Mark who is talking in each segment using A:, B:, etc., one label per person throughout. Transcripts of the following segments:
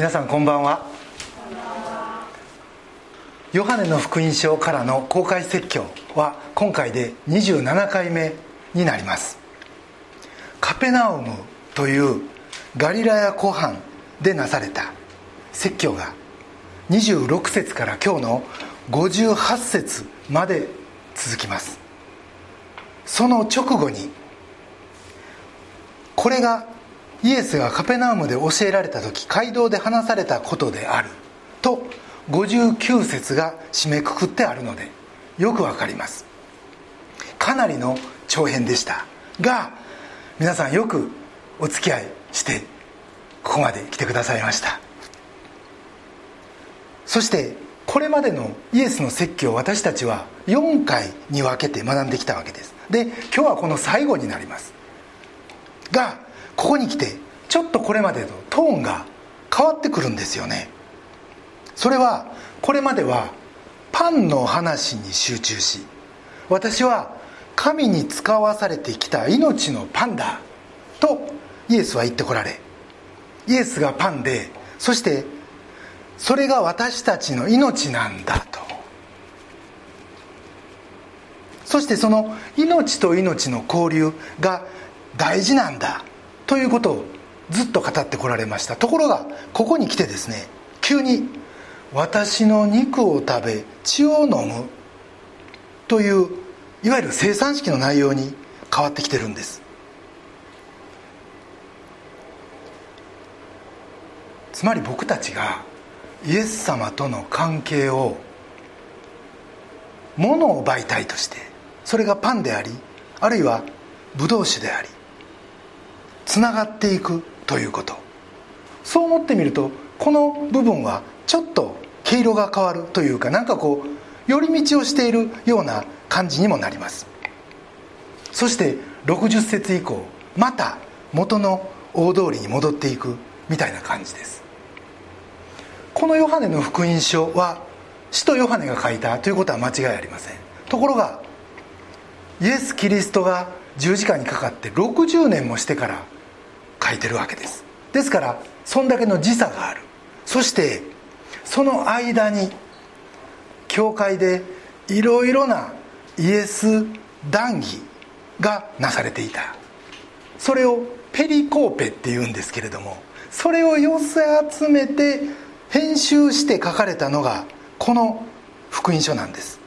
A: 皆さんこんばんは。ヨハネの福音書からの公開説教は今回で27回目になります。カペナウムというガリラヤ湖畔でなされた説教が26節から今日の58節まで続きます。その直後にこれがイエスがカペナウムで教えられた時街道で話されたことである。と59節が締めくくってあるのでよくわかります。かなりの長編でした。が皆さんよくお付き合いしてここまで来てくださいました。そしてこれまでのイエスの説教を私たちは4回に分けて学んできたわけです。で今日はこの最後になります。がここに来てちょっとこれまでとトーンが変わってくるんですよね。それはこれまではパンの話に集中し私は神に使わされてきた命のパンだとイエスは言ってこられイエスがパンでそしてそれが私たちの命なんだと。そしてその命と命の交流が大事なんだ。ということをずっと語ってこられました。ところがここに来てですね急に「私の肉を食べ血を飲む」といういわゆる生産式の内容に変わってきてるんです。つまり僕たちがイエス様との関係を物を媒体としてそれがパンでありあるいはブドウ酒でありつながっていくということ。そう思ってみるとこの部分はちょっと毛色が変わるというかなんかこう寄り道をしているような感じにもなります。そして60節以降また元の大通りに戻っていくみたいな感じです。このヨハネの福音書は使徒ヨハネが書いたということは間違いありません。ところがイエス・キリストが十字架にかかって60年もしてから書いてるわけです。ですからそんだけの時差がある。そしてその間に教会でいろいろなイエス談義がなされていた。それをペリコーペっていうんですけれどもそれを寄せ集めて編集して書かれたのがこの福音書なんです。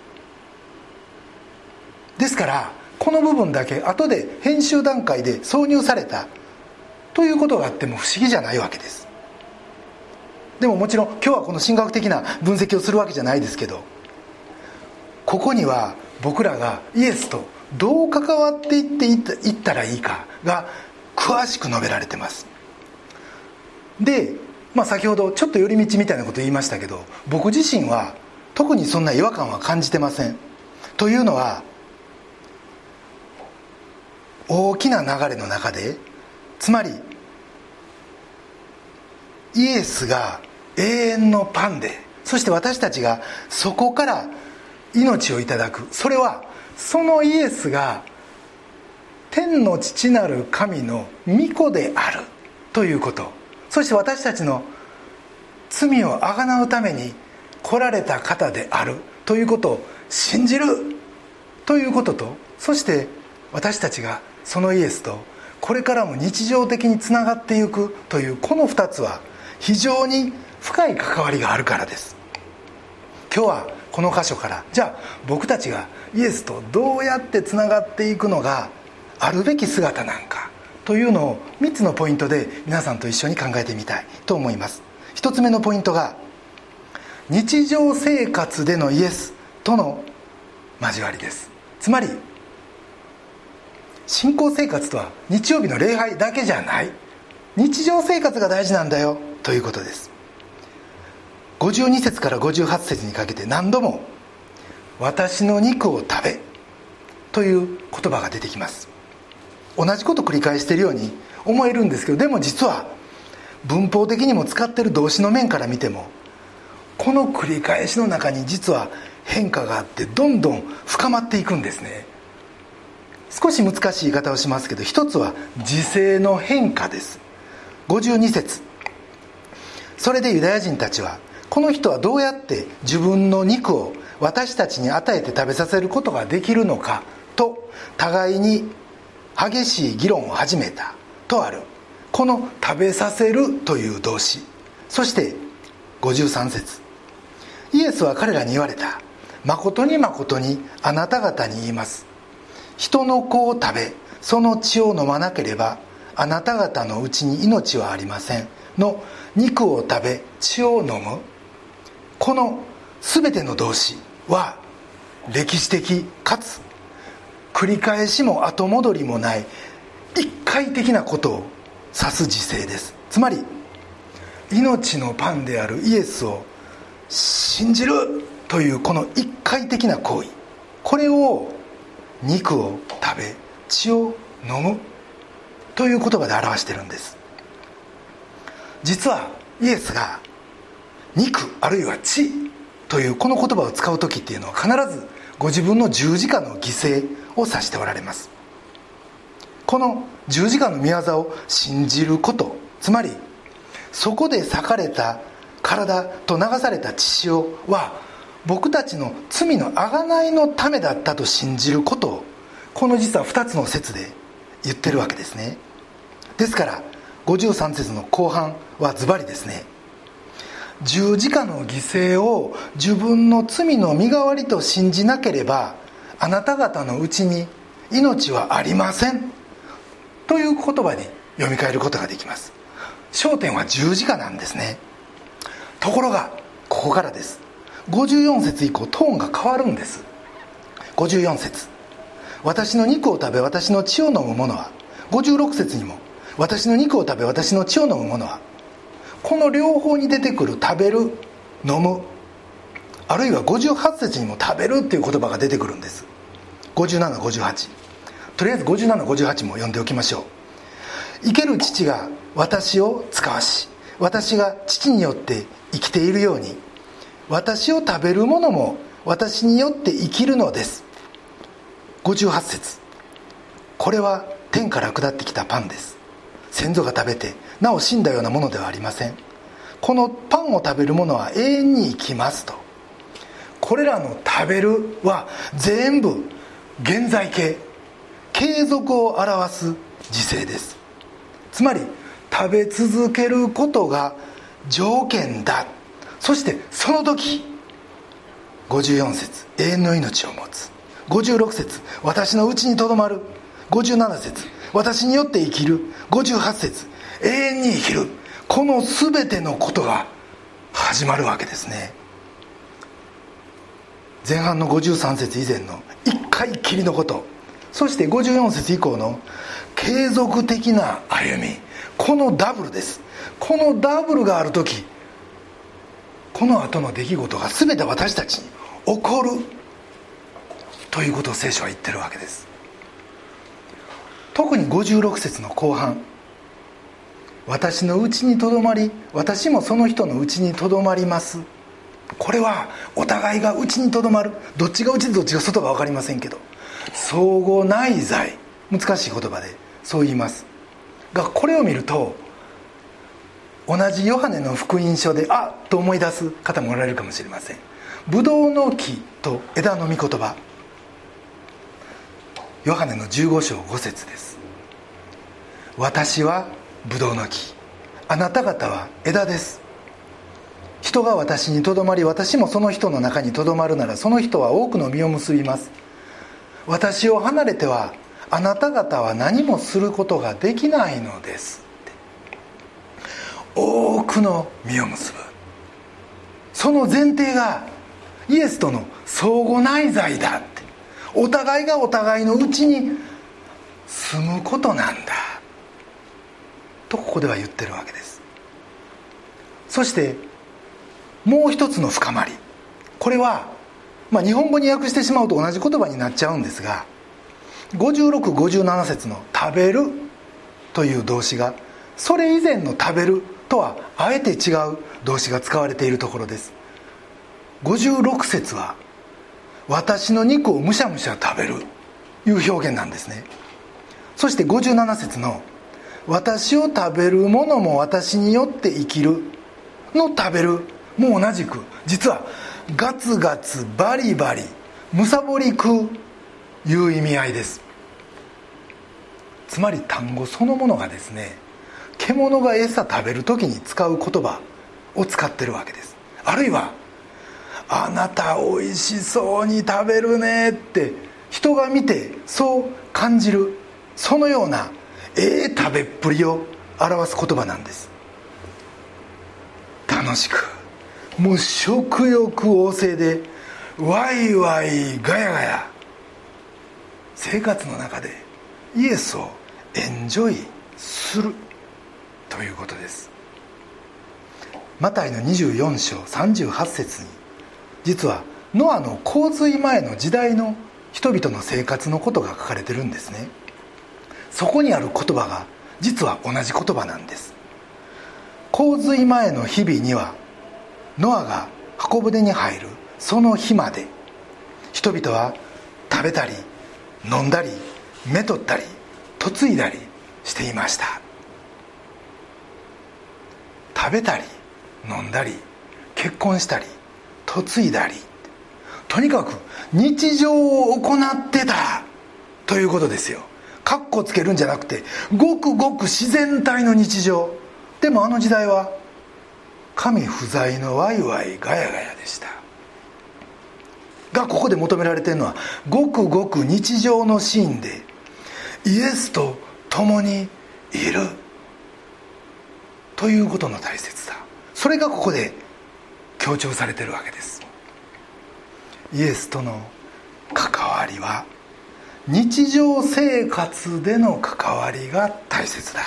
A: ですからこの部分だけ後で編集段階で挿入されたということがあっても不思議じゃないわけです。でももちろん今日はこの神学的な分析をするわけじゃないですけどここには僕らがイエスとどう関わっていっていったらいいかが詳しく述べられてます。で、まあ、先ほどちょっと寄り道みたいなこと言いましたけど僕自身は特にそんな違和感は感じてません。というのは大きな流れの中でつまりイエスが永遠のパンでそして私たちがそこから命をいただく。それはそのイエスが天の父なる神の御子であるということ。そして私たちの罪をあがなうために来られた方である。ということを信じる。ということとそして私たちがそのイエスとこれからも日常的につながっていくというこの2つは非常に深い関わりがあるからです。今日はこの箇所からじゃあ僕たちがイエスとどうやってつながっていくのがあるべき姿なんかというのを3つのポイントで皆さんと一緒に考えてみたいと思います。1つ目のポイントが日常生活でのイエスとの交わりです。つまり信仰生活とは日曜日の礼拝だけじゃない。日常生活が大事なんだよ。ということです。52節から58節にかけて何度も「私の肉を食べ」という言葉が出てきます。同じこと繰り返しているように思えるんですけどでも実は文法的にも使ってる動詞の面から見てもこの繰り返しの中に実は変化があってどんどん深まっていくんですね。少し難しい言い方をしますけど一つは時勢の変化です。52節。それでユダヤ人たちはこの人はどうやって自分の肉を私たちに与えて食べさせることができるのかと互いに激しい議論を始めたとある。この「食べさせる」という動詞。そして53節。イエスは彼らに言われた。誠に誠にあなた方に言います。人の子を食べその血を飲まなければあなた方のうちに命はありませんの肉を食べ血を飲む。この全ての動詞は歴史的かつ繰り返しも後戻りもない一回的なことを指す時勢です。つまり命のパンであるイエスを信じるというこの一回的な行為。これを肉を食べ血を飲むという言葉で表してるんです。実はイエスが肉あるいは血というこの言葉を使う時っていうのは必ずご自分の十字架の犠牲を指しておられます。この十字架の御業を信じることつまりそこで裂かれた体と流された血潮は僕たちの罪の贖いのためだったと信じることをこの実は2つの説で言ってるわけですね。ですから53節の後半はズバリですね。十字架の犠牲を自分の罪の身代わりと信じなければあなた方のうちに命はありません。という言葉に読み替えることができます。焦点は十字架なんですね。ところがここからです。54節以降トーンが変わるんです。54節。私の肉を食べ私の血を飲む者は。56節にも。私の肉を食べ私の血を飲む者は。この両方に出てくる食べる飲む。あるいは58節にも食べるっていう言葉が出てくるんです。5758とりあえず5758も読んでおきましょう。生ける父が私を使わし私が父によって生きているように私を食べる者も私によって生きるのです。58節。これは天から下ってきたパンです。先祖が食べてなお死んだようなものではありません。このパンを食べる者は永遠に生きますと。これらの食べるは全部現在形。継続を表す時勢です。つまり食べ続けることが条件だ。そしてその時54節永遠の命を持つ。56節私のうちにとどまる。57節私によって生きる。58節永遠に生きる。この全てのことが始まるわけですね。前半の53節以前の一回きりのこと。そして54節以降の継続的な歩み。このダブルです。このダブルがある時この後の出来事が全て私たちに起こるということを聖書は言ってるわけです。特に56節の後半私のうちにとどまり私もその人のうちにとどまります。これはお互いがうちにとどまる。どっちがうちでどっちが外か分かりませんけど相互内在。難しい言葉でそう言います。がこれを見ると同じヨハネの福音書であっと思い出す方もおられるかもしれません。ブドウの木と枝の御言葉。ヨハネの15章5節です。私はブドウの木。あなた方は枝です。人が私にとどまり私もその人の中にとどまるならその人は多くの実を結びます。私を離れてはあなた方は何もすることができないのです。多くの実を結ぶ。その前提がイエスとの相互内在だって。お互いがお互いのうちに住むことなんだ。とここでは言ってるわけです。そしてもう一つの深まり。これは、まあ、日本語に訳してしまうと同じ言葉になっちゃうんですが5657節の「食べる」という動詞がそれ以前の「食べる」とはあえて違う動詞が使われているところです。56節は「私の肉をむしゃむしゃ食べる」いう表現なんですね。そして57節の「私を食べる者も私によって生きる」の食べるも同じく実はガツガツバリバリむさぼり食ういう意味合いです。つまり単語そのものがですね獣が餌食べる時に使う言葉を使ってるわけです。あるいは「あなたおいしそうに食べるね」って人が見てそう感じるそのようなええ食べっぷりを表す言葉なんです。楽しくもう食欲旺盛でワイワイガヤガヤ。生活の中でイエスをエンジョイする。ということです。マタイの24章38節に実はノアの洪水前の時代の人々の生活のことが書かれてるんですね。そこにある言葉が実は同じ言葉なんです。洪水前の日々にはノアが箱舟に入るその日まで人々は食べたり飲んだりめとったり嫁いだりしていました。食べたり飲んだり結婚したり嫁いだりとにかく日常を行ってたということですよ。かっこつけるんじゃなくてごくごく自然体の日常。でもあの時代は神不在のワイワイガヤガヤでした。がここで求められてるのはごくごく日常のシーンでイエスと共にいる。ということの大切さ。それがここで強調されてるわけです。イエスとの関わりは日常生活での関わりが大切だ。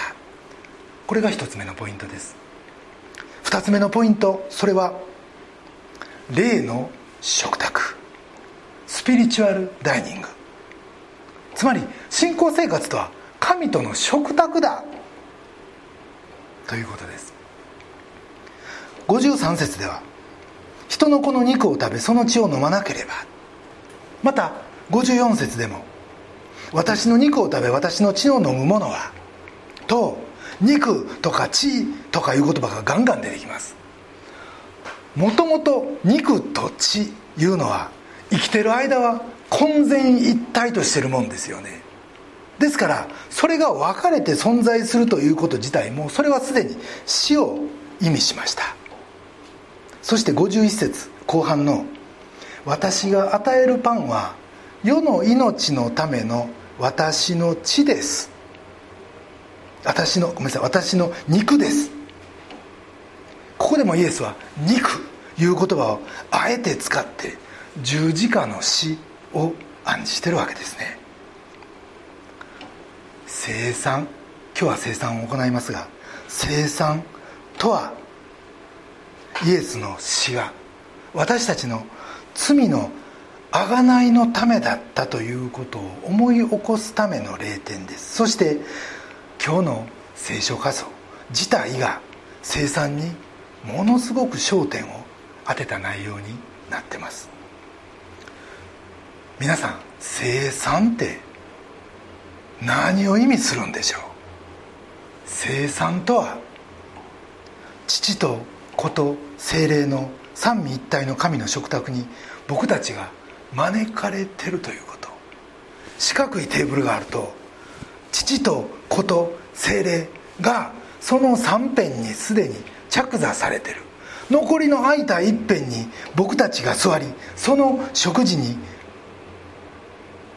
A: これが一つ目のポイントです。二つ目のポイントそれは霊の食卓。スピリチュアルダイニング。つまり信仰生活とは神との食卓だ。ということです。53節では人の子の肉を食べその血を飲まなければ。また54節でも私の肉を食べ私の血を飲む者はと肉とか血とかいう言葉がガンガン出てきます。もともと肉と血いうのは生きてる間は混然一体としてるもんですよね。ですからそれが分かれて存在するということ自体もそれはすでに死を意味しました。そして51節後半の「私が与えるパンは世の命のための私の血です」私のごめんなさい私の肉です。ここでもイエスは「肉」いう言葉をあえて使って十字架の死を暗示してるわけですね。生産今日は生産を行いますが生産とはイエスの死が私たちの罪の贖いのためだったということを思い起こすための霊典です。そして今日の聖書仮想自体が生産にものすごく焦点を当てた内容になってます。皆さん生産って何を意味するんでしょう？生産とは父と子と精霊の三位一体の神の食卓に僕たちが招かれてるということ。四角いテーブルがあると父と子と精霊がその三辺にすでに着座されてる。残りの空いた一辺に僕たちが座りその食事に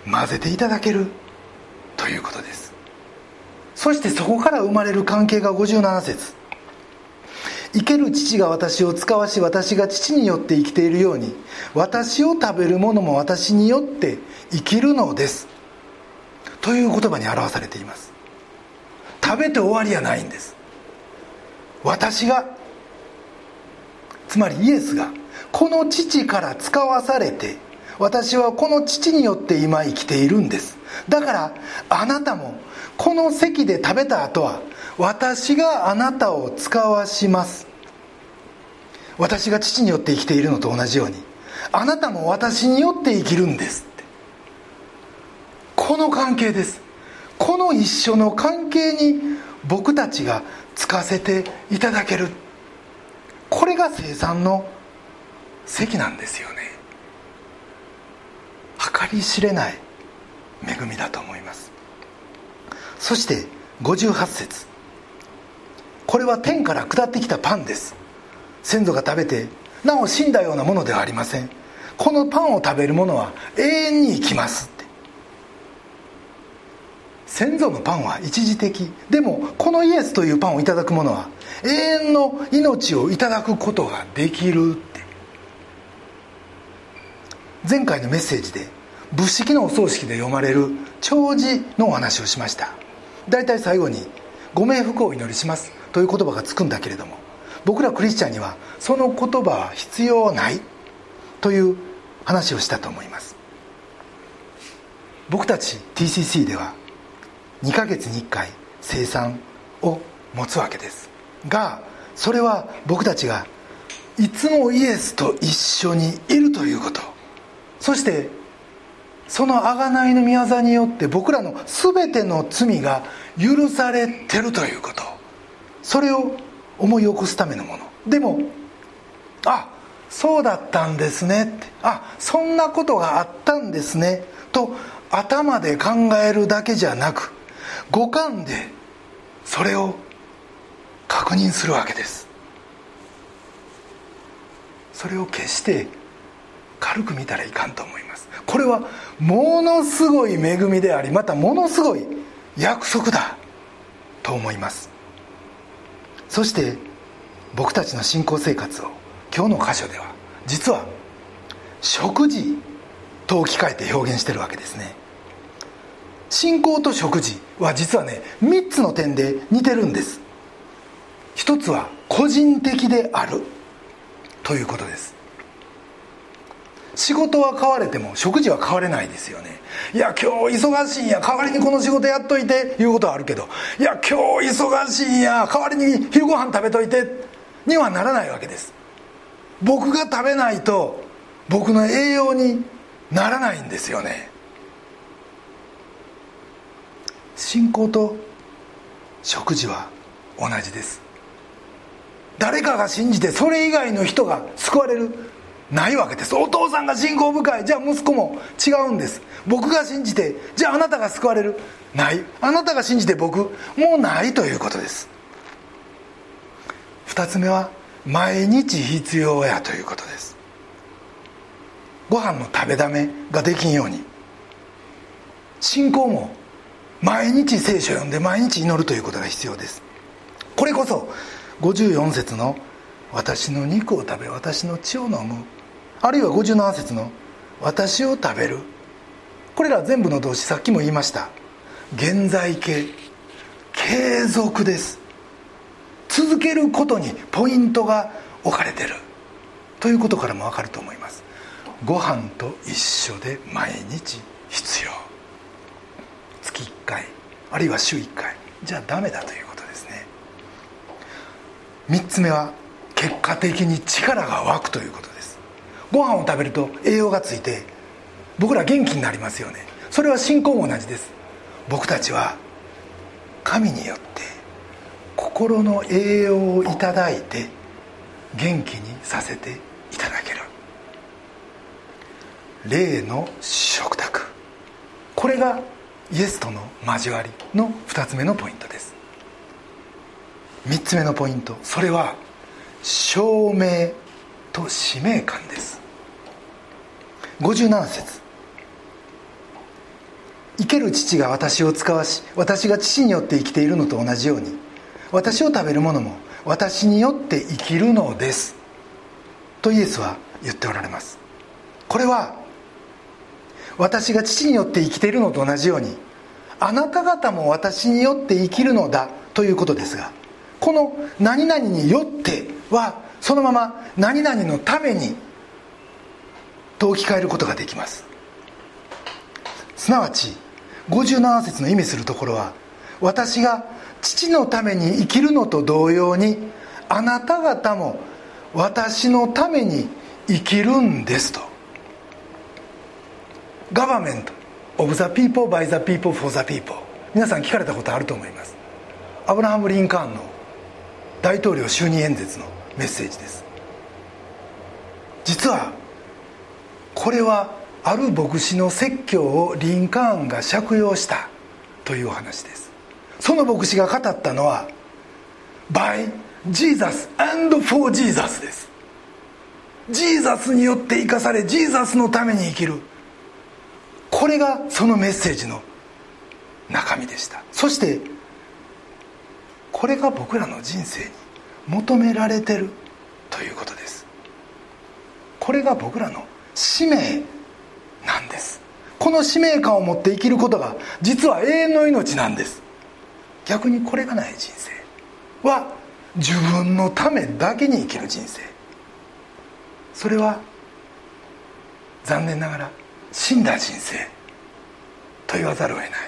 A: 混ぜていただける。ということです。そしてそこから生まれる関係が57節。生ける父が私を使わし私が父によって生きているように私を食べる者も私によって生きるのです。という言葉に表されています。食べて終わりやないんです。私がつまりイエスがこの父から使わされて私はこの父によって今生きているんです。だからあなたもこの席で食べた後は私があなたを使わします。私が父によって生きているのと同じようにあなたも私によって生きるんですって。この関係です。この一緒の関係に僕たちがつかせていただける。これが生産の席なんですよね。計り知れない恵みだと思います。そして58節。これは天から下ってきたパンです。先祖が食べてなお死んだようなものではありません。このパンを食べる者は永遠に生きます。って先祖のパンは一時的。でもこのイエスというパンをいただく者は永遠の命をいただくことができるって。前回のメッセージで仏式のお葬式で読まれる弔辞のお話をしました。大体最後に「ご冥福をお祈りします」という言葉がつくんだけれども僕らクリスチャンにはその言葉は必要ない。という話をしたと思います。僕たち TCC では2ヶ月に1回生産を持つわけです。がそれは僕たちがいつもイエスと一緒にいるということ。そしてその贖いの御業によって僕らの全ての罪が許されてるということ。それを思い起こすためのもの。でもあそうだったんですね。ってあそんなことがあったんですね。と頭で考えるだけじゃなく五感でそれを確認するわけです。それを決して軽く見たらいかんと思います。これはものすごい恵みでありまたものすごい約束だと思います。そして僕たちの信仰生活を今日の箇所では実は食事と置き換えて表現してるわけですね。信仰と食事は実はね3つの点で似てるんです。一つは個人的であるということです。仕事は変われても食事は変われないですよね。いや今日忙しいんや代わりにこの仕事やっといていうことはあるけどいや今日忙しいんや代わりに昼ご飯食べといてにはならないわけです。僕が食べないと僕の栄養にならないんですよね。信仰と食事は同じです。誰かが信じてそれ以外の人が救われる。ないわけです。お父さんが信仰深い。じゃあ息子も違うんです。僕が信じてじゃああなたが救われる。ない。あなたが信じて僕もうないということです。2つ目は毎日必要やということです。ご飯の食べだめができんように。信仰も毎日聖書を読んで毎日祈るということが必要です。これこそ54節の「私の肉を食べ私の血を飲む」あるいは57節の「私を食べる」これら全部の動詞さっきも言いました。現在形継続です。続けることにポイントが置かれてる。ということからも分かると思います。ご飯と一緒で毎日必要。月1回あるいは週1回。じゃあダメだということですね。3つ目は結果的に力が湧くということです。ご飯を食べると栄養がついて僕ら元気になりますよね。それは信仰も同じです。僕たちは神によって心の栄養をいただいて元気にさせていただける。霊の食卓。これがイエスとの交わりの2つ目のポイントです。3つ目のポイント。それは証明と使命感です。57節。生ける父が私を使わし私が父によって生きているのと同じように私を食べる者も私によって生きるのです。とイエスは言っておられます。これは私が父によって生きているのと同じようにあなた方も私によって生きるのだということですがこの「何々によって」はそのまま「何々のために」と置き換えることができます。すなわち57節の意味するところは私が父のために生きるのと同様にあなた方も私のために生きるんですと。 Government of the people, by the people, for the people皆さん聞かれたことあると思います。アブラハム・リンカーンの大統領就任演説のメッセージです。実はこれはある牧師の説教をリンカーンが借用したというお話です。その牧師が語ったのは by Jesus and for Jesus です。ジーザスによって生かされジーザスのために生きる。これがそのメッセージの中身でした。そしてこれが僕らの人生に求められてるということです。これが僕らの使命なんです。この使命感を持って生きることが実は永遠の命なんです。逆にこれがない人生は自分のためだけに生きる人生。それは残念ながら死んだ人生と言わざるを得ない。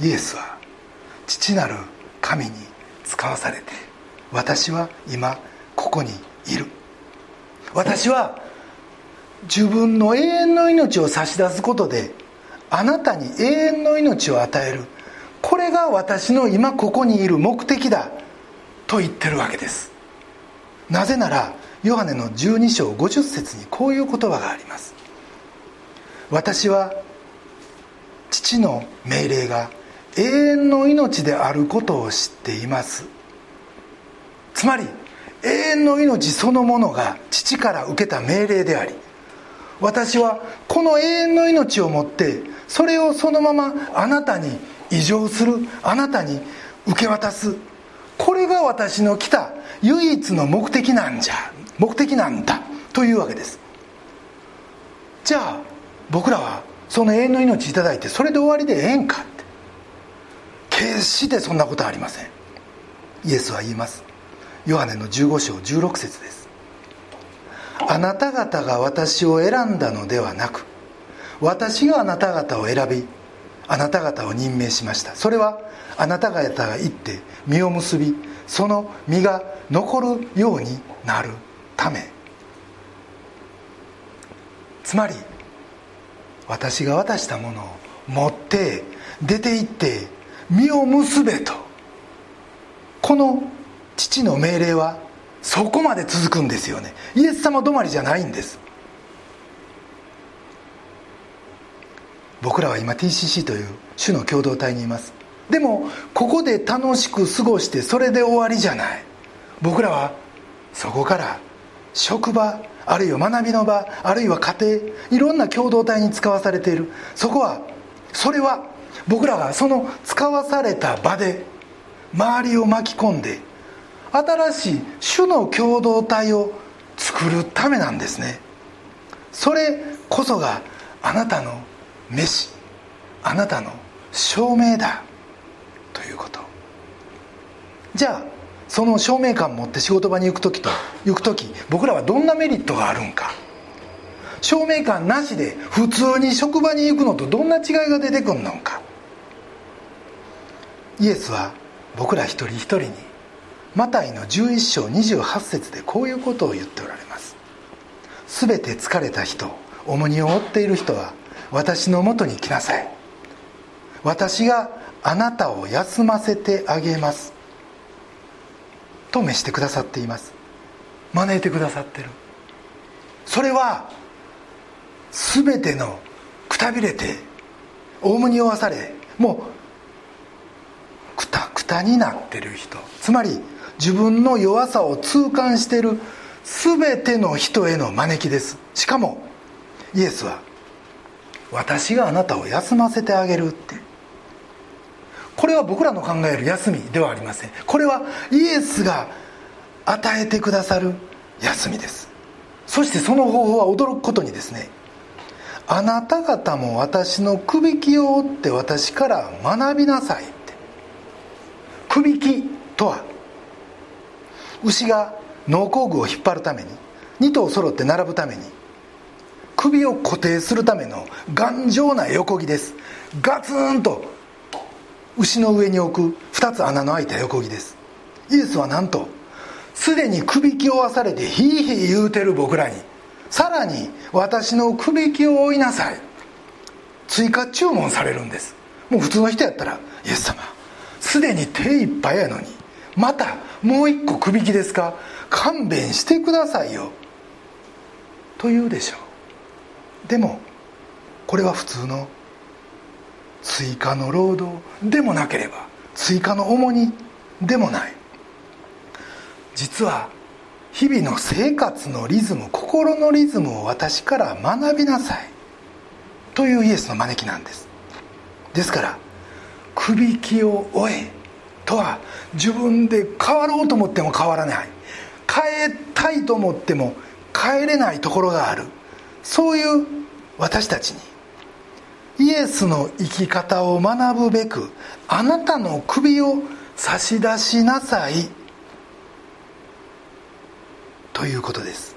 A: イエスは父なる神に使わされて私は今ここにいる。私は自分の永遠の命を差し出すことであなたに永遠の命を与える。これが私の今ここにいる目的だと言ってるわけです。なぜならヨハネの12章50節にこういう言葉があります。私は父の命令が永遠の命であることを知っています。つまり永遠の命そのものが父から受けた命令であり私はこの永遠の命をもってそれをそのままあなたに異常するあなたに受け渡す。これが私の来た唯一の目的なんじゃ目的なんだというわけです。じゃあ僕らはその永遠の命いただいてそれで終わりでええんか。決してそんなことはありません。イエスは言います。ヨハネの15章16節です。あなた方が私を選んだのではなく私があなた方を選びあなた方を任命しました。それはあなた方が行って実を結びその実が残るようになるため。つまり私が渡したものを持って出て行って実を結べと。この父の命令はそこまで続くんですよね。イエス様止まりじゃないんです。僕らは今 TCC という主の共同体にいます。でもここで楽しく過ごしてそれで終わりじゃない。僕らはそこから職場あるいは学びの場あるいは家庭いろんな共同体に使わされている。そこはそれは僕らがその使わされた場で周りを巻き込んで新しい種の共同体を作るためなんですね。それこそがあなたの飯あなたの証明だということ。じゃあその証明感持って仕事場に行く時と行く時僕らはどんなメリットがあるんか。証明感なしで普通に職場に行くのとどんな違いが出てくるのか。イエスは僕ら一人一人にマタイの11章28節でこういうことを言っておられます。全て疲れた人重荷を負っている人は私のもとに来なさい。私があなたを休ませてあげます。と召してくださっています。招いてくださってる。それは全てのくたびれてオウムに負わされもうくたくたになってる人。つまり自分の弱さを痛感している全ての人への招きです。しかもイエスは私があなたを休ませてあげるって。これは僕らの考える休みではありません。これはイエスが与えてくださる休みです。そしてその方法は驚くことにですねあなた方も私のくびきを追って私から学びなさい。とは牛が農工具を引っ張るために2頭揃って並ぶために首を固定するための頑丈な横木です。ガツンと牛の上に置く2つ穴の開いた横木です。イエスはなんとすでに首きを負わされてヒーヒー言うてる僕らにさらに私の首きを負いなさい。追加注文されるんです。もう普通の人やったらイエス様すでに手いっぱいやのにまたもう一個くびきですか？勘弁してくださいよ。と言うでしょう。でもこれは普通の追加の労働でもなければ追加の重荷でもない。実は日々の生活のリズム心のリズムを私から学びなさい。というイエスの招きなんです。ですから「くびきを終え」とは自分で変わろうと思っても変わらない。変えたいと思っても変えれないところがある。そういう私たちに。イエスの生き方を学ぶべくあなたの首を差し出しなさい。ということです。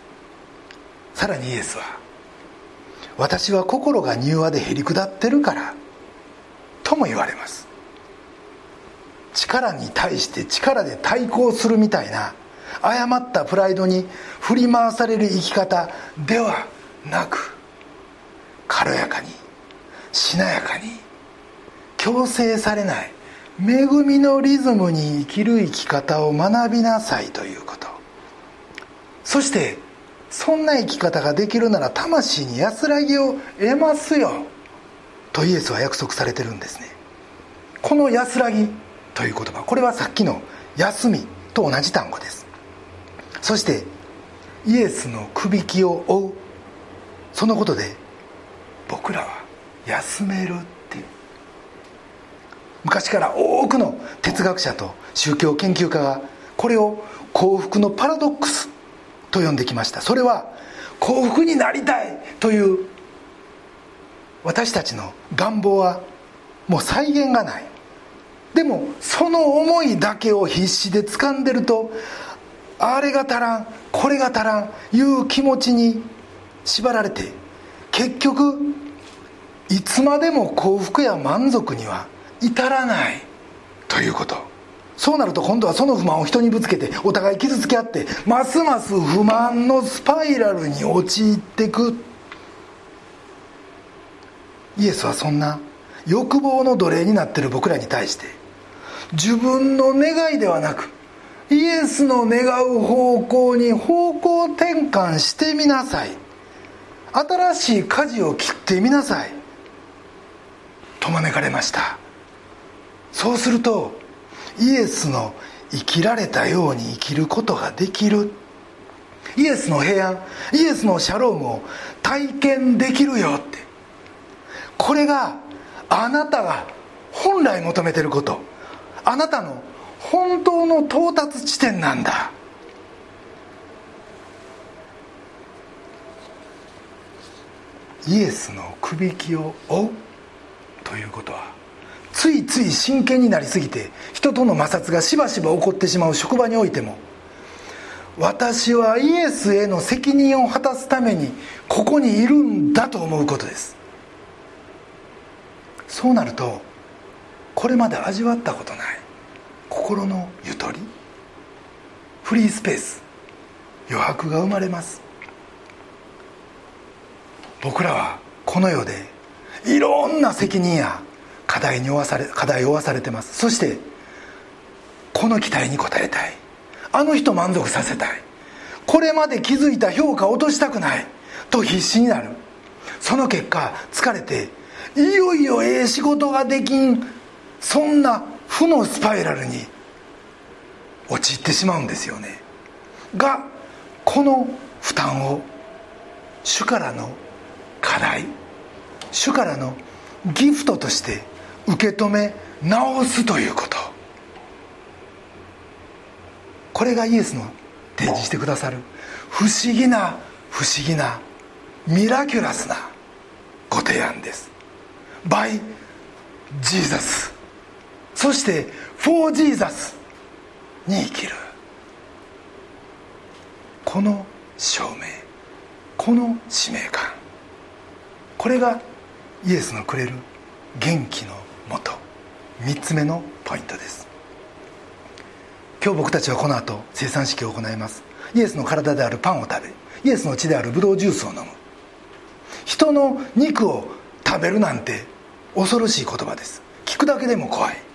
A: さらにイエスは私は心が柔和でへりくだってるからとも言われます。力に対して力で対抗するみたいな誤ったプライドに振り回される生き方ではなく軽やかにしなやかに強制されない恵みのリズムに生きる生き方を学びなさいということ。そしてそんな生き方ができるなら魂に安らぎを得ますよ。とイエスは約束されてるんですね。この安らぎという言葉。これはさっきの休みと同じ単語です。そしてイエスのくびきを追う。そのことで僕らは休めるっていう。昔から多くの哲学者と宗教研究家がこれを幸福のパラドックスと呼んできました。それは幸福になりたいという私たちの願望はもう再現がない。でもその思いだけを必死で掴んでるとあれが足らんこれが足らんいう気持ちに縛られて結局いつまでも幸福や満足には至らないということ。そうなると今度はその不満を人にぶつけてお互い傷つけ合ってますます不満のスパイラルに陥ってく。イエスはそんな欲望の奴隷になってる僕らに対して自分の願いではなくイエスの願う方向に方向転換してみなさい。新しい舵を切ってみなさい。と招かれました。そうするとイエスの生きられたように生きることができる。イエスの平安イエスのシャロームを体験できるよって。これがあなたが本来求めてること。あなたの本当の到達地点なんだ。イエスのくびきを追うということはついつい真剣になりすぎて人との摩擦がしばしば起こってしまう職場においても私はイエスへの責任を果たすためにここにいるんだと思うことです。そうなるとこれまで味わったことない。心のゆとり。フリースペース。余白が生まれます。僕らはこの世でいろんな責任や課題に負わされ課題を負わされてます。そしてこの期待に応えたい。あの人満足させたい。これまで築いた評価を落としたくない。と必死になる。その結果疲れていよいよええ仕事ができん。そんな負のスパイラルに陥ってしまうんですよね。がこの負担を主からの課題主からのギフトとして受け止め直すということ。これがイエスの提示してくださる不思議な不思議なミラキュラスなご提案です。by Jesus そして for Jesus に生きる。この証明。この使命感。これがイエスのくれる元。気のもと3つ目のポイントです。今日僕たちはこの後生産式を行います。イエスの体であるパンを食べイエスの血であるブドウジュースを飲む。人の肉を食べるなんて恐ろしい言葉です。聞くだけでも怖い。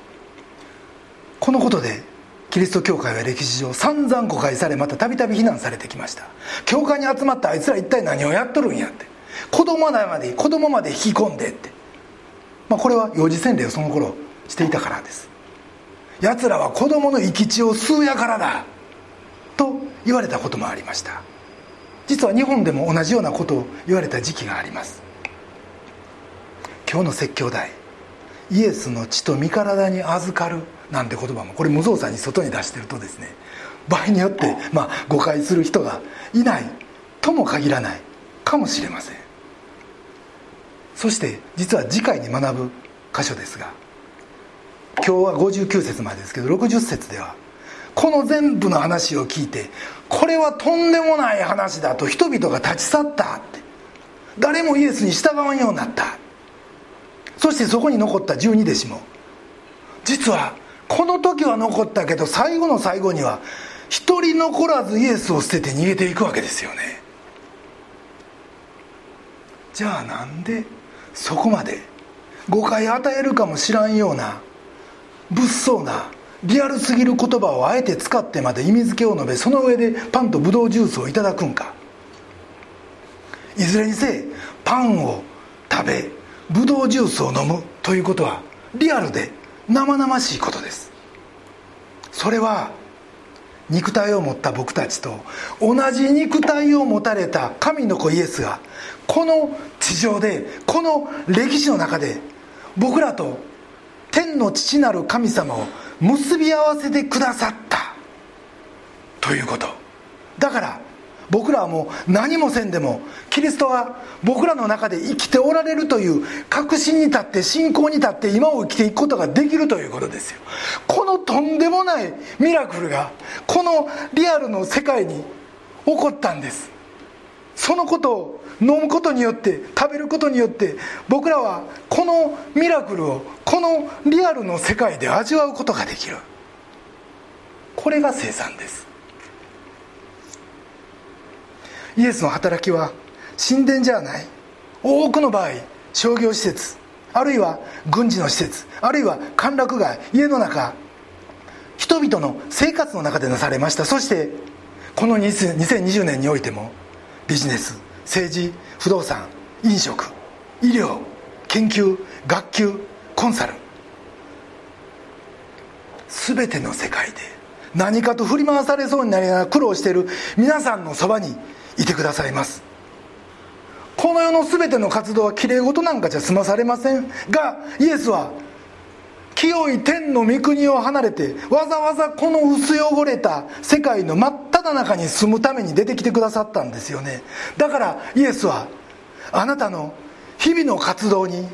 A: このことでキリスト教会は歴史上散々誤解されまたたびたび非難されてきました。教会に集まったあいつら一体何をやっとるんやって。子供まで子供まで引き込んでって、まあ、これは幼児洗礼をその頃していたからです。奴らは子供の生き血を吸うやからだ。と言われたこともありました。実は日本でも同じようなことを言われた時期があります。今日の説教題。イエスの血と身体に預かるなんて言葉もこれ無造作に外に出してるとですね場合によって、まあ、誤解する人がいないとも限らないかもしれません。そして実は次回に学ぶ箇所ですが今日は59節までですけど60節ではこの全部の話を聞いてこれはとんでもない話だと人々が立ち去ったって誰もイエスに従わんようになった。そしてそこに残った十二弟子も実はこの時は残ったけど最後の最後には一人残らずイエスを捨てて逃げていくわけですよね。じゃあなんでそこまで誤解与えるかもしらんような物騒なリアルすぎる言葉をあえて使ってまで意味付けを述べその上でパンとブドウジュースをいただくんか。いずれにせパンを食べブドウジュースを飲むということはリアルで生々しいことです。それは肉体を持った僕たちと同じ肉体を持たれた神の子イエスがこの地上でこの歴史の中で僕らと天の父なる神様を結び合わせてくださった。ということ。だから僕らはもう何もせんでもキリストは僕らの中で生きておられるという確信に立って信仰に立って今を生きていくことができるということですよ。このとんでもないミラクルがこのリアルの世界に起こったんです。そのことを飲むことによって食べることによって僕らはこのミラクルをこのリアルの世界で味わうことができる。これが生産です。イエスの働きは神殿じゃない。多くの場合商業施設あるいは軍事の施設あるいは歓楽街家の中人々の生活の中でなされました。そしてこの2020年においてもビジネス政治不動産飲食医療研究学級コンサル全ての世界で何かと振り回されそうになりながら苦労している皆さんのそばにいてくださいます。この世の全ての活動はきれい事なんかじゃ済まされません。がイエスは清い天の御国を離れてわざわざこの薄汚れた世界の真っ只中に住むために出てきてくださったんですよね。だからイエスはあなたの日々の活動に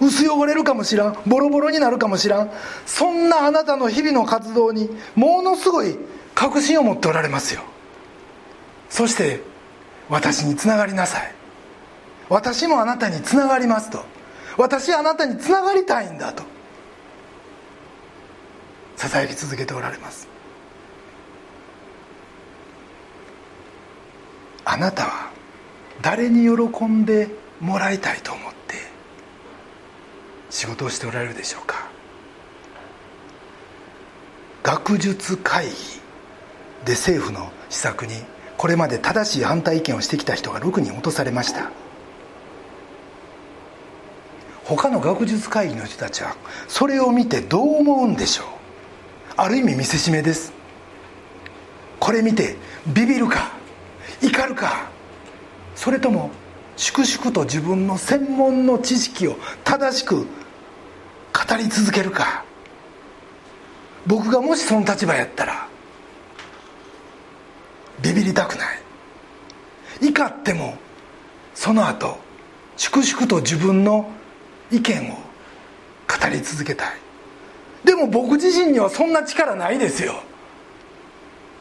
A: 薄汚れるかもしらん。ボロボロになるかもしらん。そんなあなたの日々の活動にものすごい確信を持っておられますよ。そして私につながりなさい。私もあなたにつながりますと。私あなたにつながりたいんだと。ささやき続けておられます。あなたは誰に喜んでもらいたいと思って仕事をしておられるでしょうか。学術会議で政府の施策にこれまで正しい反対意見をしてきた人が6人落とされました。他の学術会議の人たちはそれを見てどう思うんでしょう。ある意味見せしめです。これ見てビビるか怒るかそれとも粛々と自分の専門の知識を正しく語り続けるか。僕がもしその立場やったらビビりたくない。怒ってもその後粛々と自分の意見を語り続けたい。でも僕自身にはそんな力ないですよ。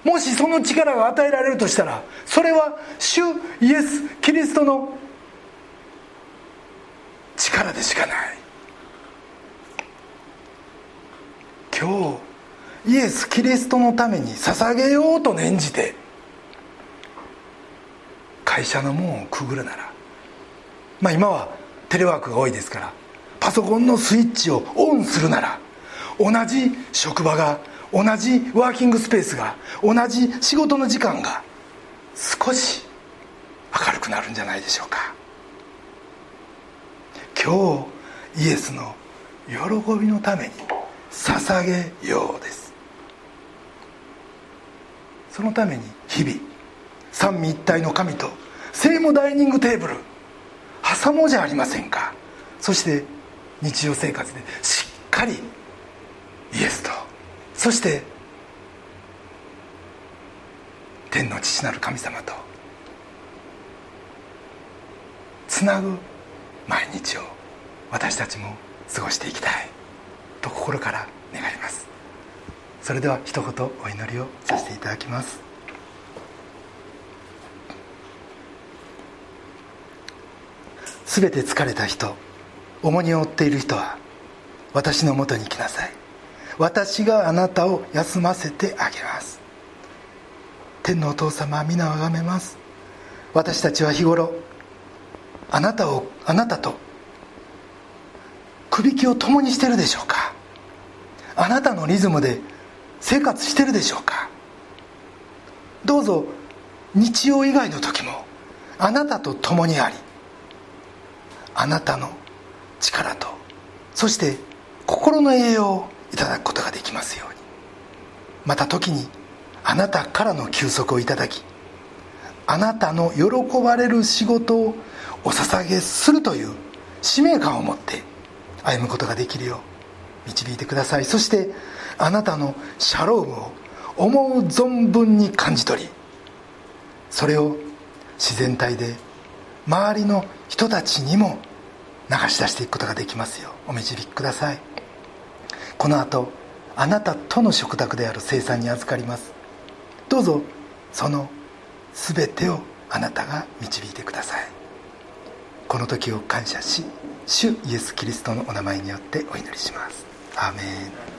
A: もしその力が与えられるとしたらそれは主イエス・キリストの力でしかない。今日イエス・キリストのために捧げようと念じて会社の門をくぐるなら。まあ今はテレワークが多いですから。パソコンのスイッチをオンするなら。同じ職場が同じワーキングスペースが同じ仕事の時間が少し明るくなるんじゃないでしょうか。今日イエスの喜びのために捧げようです。そのために日々三位一体の神と聖母ダイニングテーブル。挟もうじゃありませんか。そして日常生活でしっかりイエスと。そして天の父なる神様とつなぐ毎日を私たちも過ごしていきたい。と心から願います。それでは一言お祈りをさせていただきます。すべて疲れた人重荷を負っている人は私のもとに来なさい。私があなたを休ませてあげます。天のお父様は皆をあがめます。私たちは日頃あなたをあなたとくびきを共にしてるでしょうか。あなたのリズムで生活してるでしょうか。どうぞ日曜以外の時もあなたと共にありあなたの力とそして心の栄養をいただくことができますように。また時にあなたからの休息をいただきあなたの喜ばれる仕事をお捧げするという使命感を持って歩むことができるよう導いてください。そしてあなたのシャロームを思う存分に感じ取りそれを自然体で周りの人たちにも流し出していくことができますよ。お導きください。この後あなたとの食卓である生産に預かります。どうぞその全てをあなたが導いてください。この時を感謝し主イエス・キリストのお名前によってお祈りします。アーメン。